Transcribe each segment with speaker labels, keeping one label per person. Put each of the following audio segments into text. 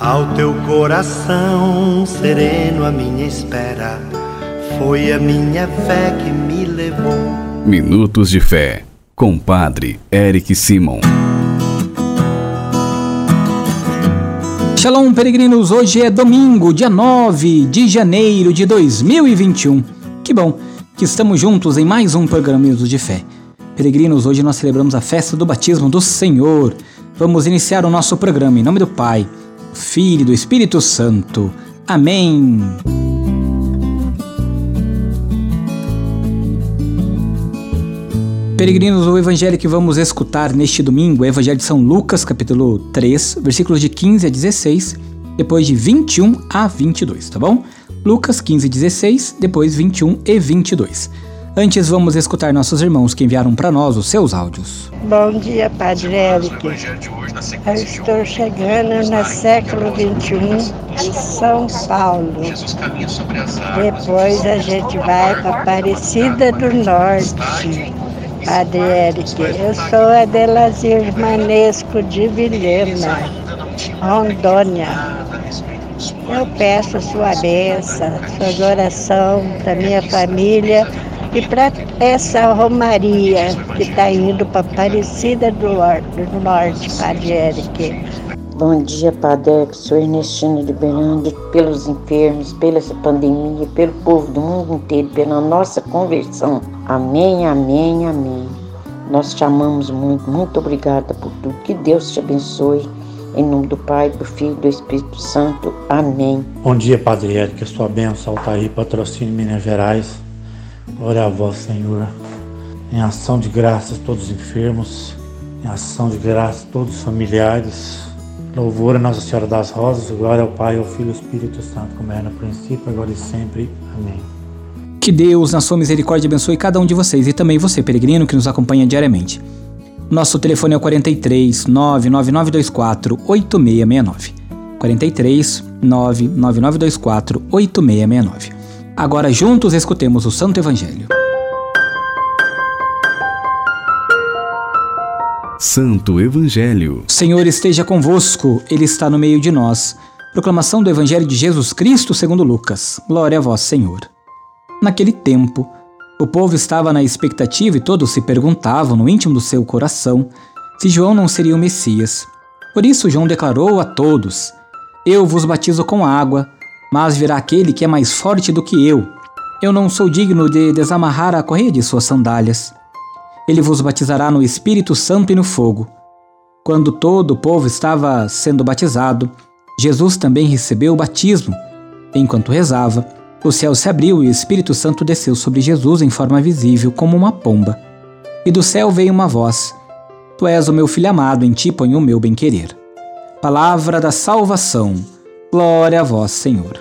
Speaker 1: Ao teu coração sereno, a minha espera foi a minha fé que me levou.
Speaker 2: Minutos de Fé, com Padre Eric Simon.
Speaker 3: Shalom, peregrinos! Hoje é domingo, dia 9 de janeiro de 2021. Que bom que estamos juntos em mais um programa Minutos de Fé. Peregrinos, hoje nós celebramos a festa do batismo do Senhor. Vamos iniciar o nosso programa em nome do Pai Filho e do Espírito Santo. Amém. Peregrinos, o evangelho que vamos escutar neste domingo é o evangelho de São Lucas, capítulo 3, versículos de 15 a 16, depois de 21 a 22, tá bom? Lucas 15 e 16, depois 21 e 22. Antes, vamos escutar nossos irmãos que enviaram para nós os seus áudios.
Speaker 4: Bom dia, Padre Eric. Eu estou chegando no século XXI em São Paulo. Depois a gente vai para Aparecida do Norte. Padre Eric, eu sou a Delazir Manesco de Vilhena, Rondônia. Eu peço sua bênção, sua oração para minha família e para essa romaria que está indo para Aparecida do, do Norte, Padre Eric.
Speaker 5: Bom dia, Padre Eric. Sou Ernestina liberando pelos enfermos, pela essa pandemia, pelo povo do mundo inteiro, pela nossa conversão. Amém, amém, amém. Nós te amamos muito. Muito obrigada por tudo. Que Deus te abençoe. Em nome do Pai, do Filho e do Espírito Santo. Amém.
Speaker 6: Bom dia, Padre Eric. Sua bênção, Altair, patrocínio Minas Gerais. Glória a vós, Senhor. Em ação de graças, todos os enfermos. Em ação de graças, todos os familiares. Louvor a Nossa Senhora das Rosas. Glória ao Pai, ao Filho e ao Espírito Santo, como era no princípio, agora e sempre. Amém.
Speaker 3: Que Deus, na sua misericórdia, abençoe cada um de vocês e também você, peregrino, que nos acompanha diariamente. Nosso telefone é o 43 99924 8669. 43 99924 8669. Agora juntos escutemos o Santo Evangelho.
Speaker 2: Santo Evangelho.
Speaker 3: Senhor esteja convosco, Ele está no meio de nós. Proclamação do Evangelho de Jesus Cristo segundo Lucas. Glória a vós, Senhor. Naquele tempo, o povo estava na expectativa e todos se perguntavam no íntimo do seu coração se João não seria o Messias. Por isso João declarou a todos: Eu vos batizo com água, mas virá aquele que é mais forte do que eu. Eu não sou digno de desamarrar a correia de suas sandálias. Ele vos batizará no Espírito Santo e no fogo. Quando todo o povo estava sendo batizado, Jesus também recebeu o batismo. Enquanto rezava, o céu se abriu e o Espírito Santo desceu sobre Jesus em forma visível, como uma pomba. E do céu veio uma voz: Tu és o meu filho amado, em ti ponho o meu bem-querer. Palavra da salvação. Glória a vós, Senhor.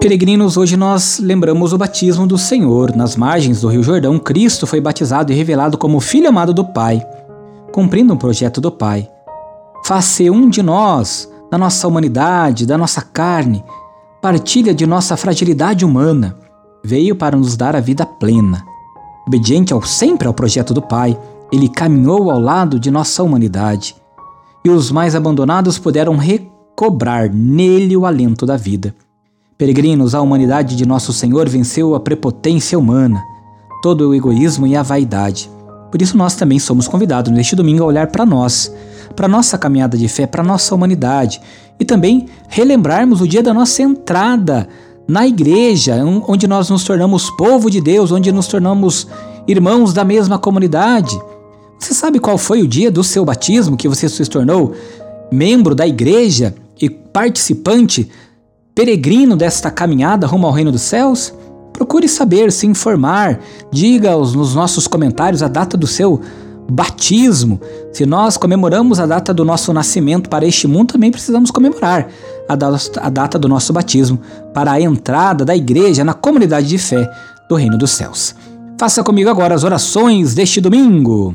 Speaker 3: Peregrinos, hoje nós lembramos o batismo do Senhor. Nas margens do Rio Jordão, Cristo foi batizado e revelado como Filho amado do Pai, cumprindo um projeto do Pai. Faz-se um de nós, da nossa humanidade, da nossa carne, partilha de nossa fragilidade humana. Veio para nos dar a vida plena. Obediente ao sempre ao projeto do Pai, ele caminhou ao lado de nossa humanidade, e os mais abandonados puderam recobrar nele o alento da vida. Peregrinos, a humanidade de nosso Senhor venceu a prepotência humana, todo o egoísmo e a vaidade. Por isso nós também somos convidados neste domingo a olhar para nós, para nossa caminhada de fé, para nossa humanidade e também relembrarmos o dia da nossa entrada na igreja, onde nós nos tornamos povo de Deus, onde nos tornamos irmãos da mesma comunidade. Você sabe qual foi o dia do seu batismo que você se tornou membro da igreja e participante, peregrino desta caminhada rumo ao reino dos céus? Procure saber, se informar, diga nos nossos comentários a data do seu batismo. Se nós comemoramos a data do nosso nascimento para este mundo, também precisamos comemorar a, da a data do nosso batismo para a entrada da igreja na comunidade de fé do reino dos céus. Faça comigo agora as orações deste domingo.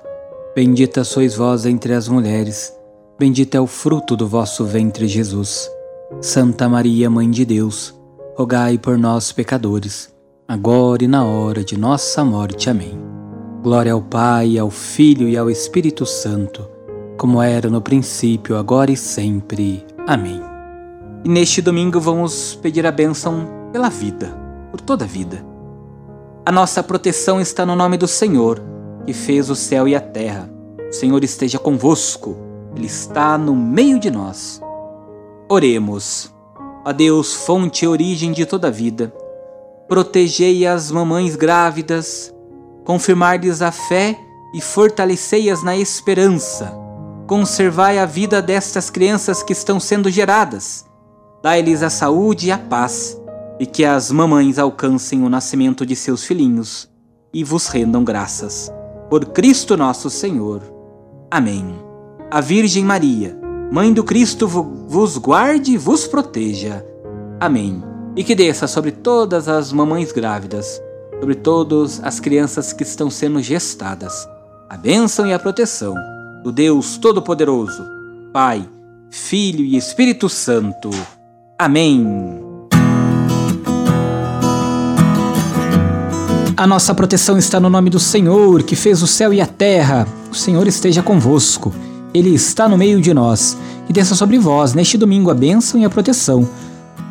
Speaker 3: Bendita sois vós entre as mulheres, bendito é o fruto do vosso ventre, Jesus. Santa Maria, Mãe de Deus, rogai por nós, pecadores, agora e na hora de nossa morte. Amém. Glória ao Pai, ao Filho e ao Espírito Santo, como era no princípio, agora e sempre. Amém. E neste domingo vamos pedir a bênção pela vida, por toda a vida. A nossa proteção está no nome do Senhor, que fez o céu e a terra. O Senhor esteja convosco, Ele está no meio de nós. Oremos. A Deus, fonte e origem de toda vida, protegei as mamães grávidas, confirmar-lhes a fé e fortalecei-as na esperança. Conservai a vida destas crianças que estão sendo geradas. Dai-lhes a saúde e a paz, e que as mamães alcancem o nascimento de seus filhinhos e vos rendam graças. Por Cristo nosso Senhor. Amém. A Virgem Maria, Mãe do Cristo, vos guarde e vos proteja. Amém. E que desça sobre todas as mamães grávidas sobre todas as crianças que estão sendo gestadas. A bênção e a proteção do Deus Todo-Poderoso, Pai, Filho e Espírito Santo. Amém. A nossa proteção está no nome do Senhor, que fez o céu e a terra. O Senhor esteja convosco. Ele está no meio de nós. Que desça sobre vós neste domingo a bênção e a proteção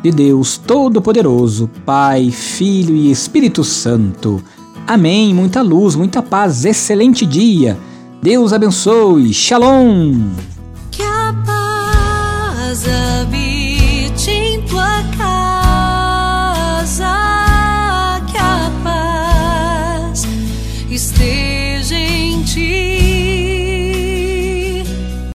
Speaker 3: de Deus Todo-Poderoso, Pai, Filho e Espírito Santo. Amém. Muita luz, muita paz, excelente dia. Deus abençoe. Shalom.